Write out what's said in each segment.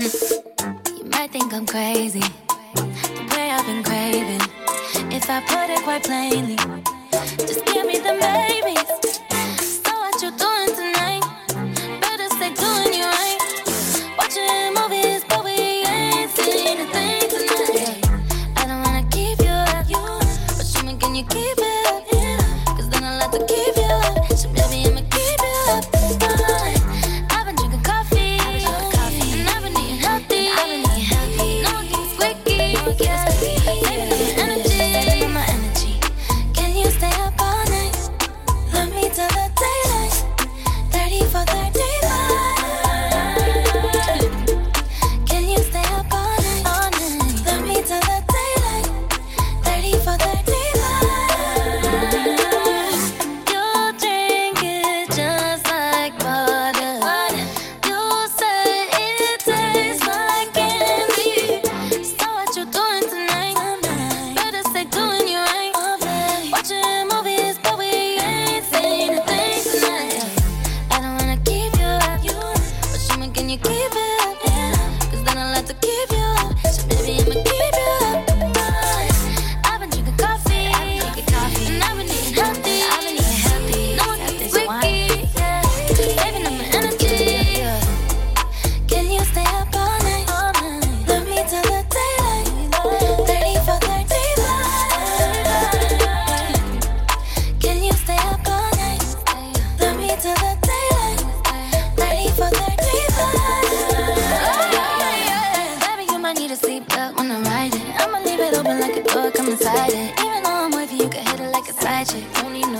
You might think I'm crazy, the way I've been craving. If I put it quite plainly, just give me the babies. So what you doing tonight? Better stay doing you right. Watching movies, but we ain't seen a thing tonight. I don't wanna keep you up, but show me can you keep it up? Cause then I'll have to keep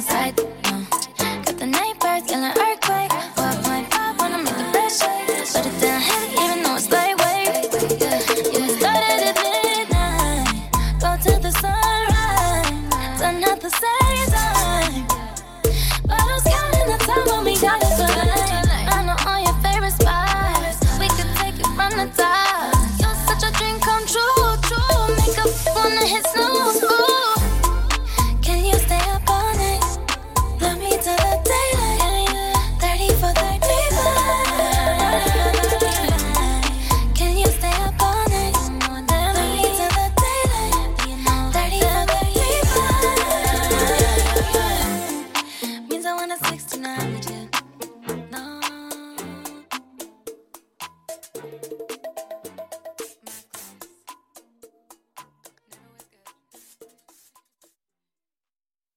Got the nightbirds feeling earthquake. What might pop? Wanna make the best shake. Better than heavy, even though it's lightweight. Yeah. Started at midnight, go the sunrise. Done at the same time. Counting the time when we got it. I know all your favorite. We could take it from the top.